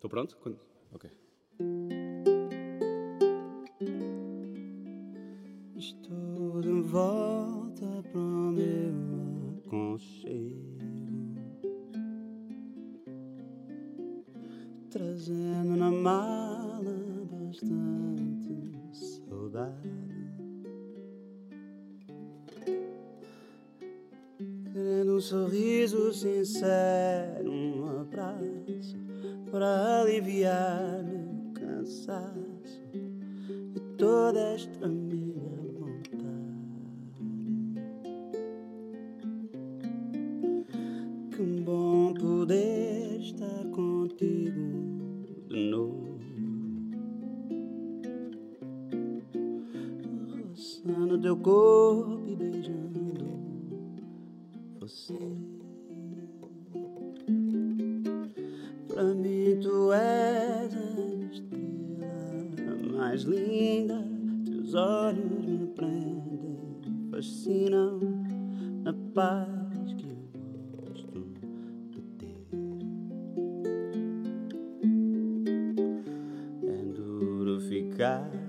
Estou pronto? Quando... Ok. Estou de volta para o meu aconchego Trazendo na mala bastante saudade um sorriso sincero, um abraço para aliviar meu cansaço e toda esta minha vontade. Que bom poder estar contigo de novo. Roçando teu corpo e beijando você. Pra mim tu és a estrela mais linda, teus olhos me prendem, fascinam na paz que eu gosto de ter. É duro ficar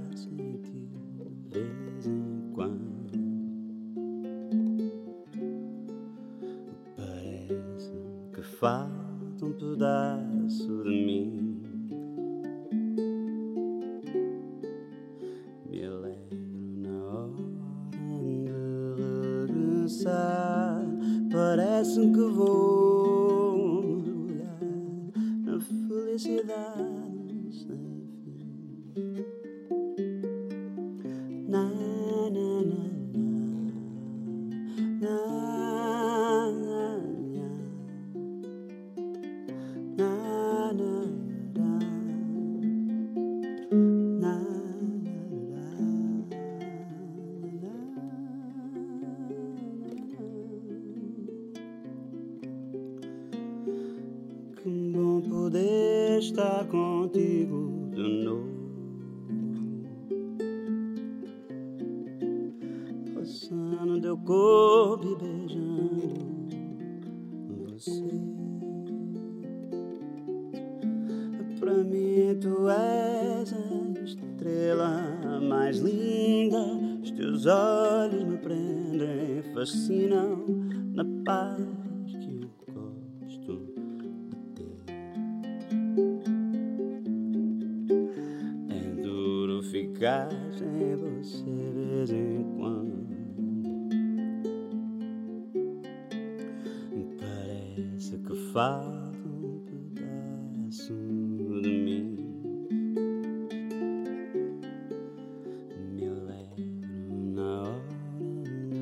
falta um pedaço de mim. Me alegro na hora de regressar. Parece que vou mergulhar na felicidade poder estar contigo de novo. Passando teu corpo e beijando você. Pra mim tu és a estrela mais linda. Os teus olhos me prendem, fascinam na paz ficar sem você de vez em quando. Parece que falta um pedaço de mim. Me alegro na hora de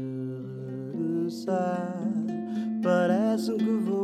regressar. Parece que vou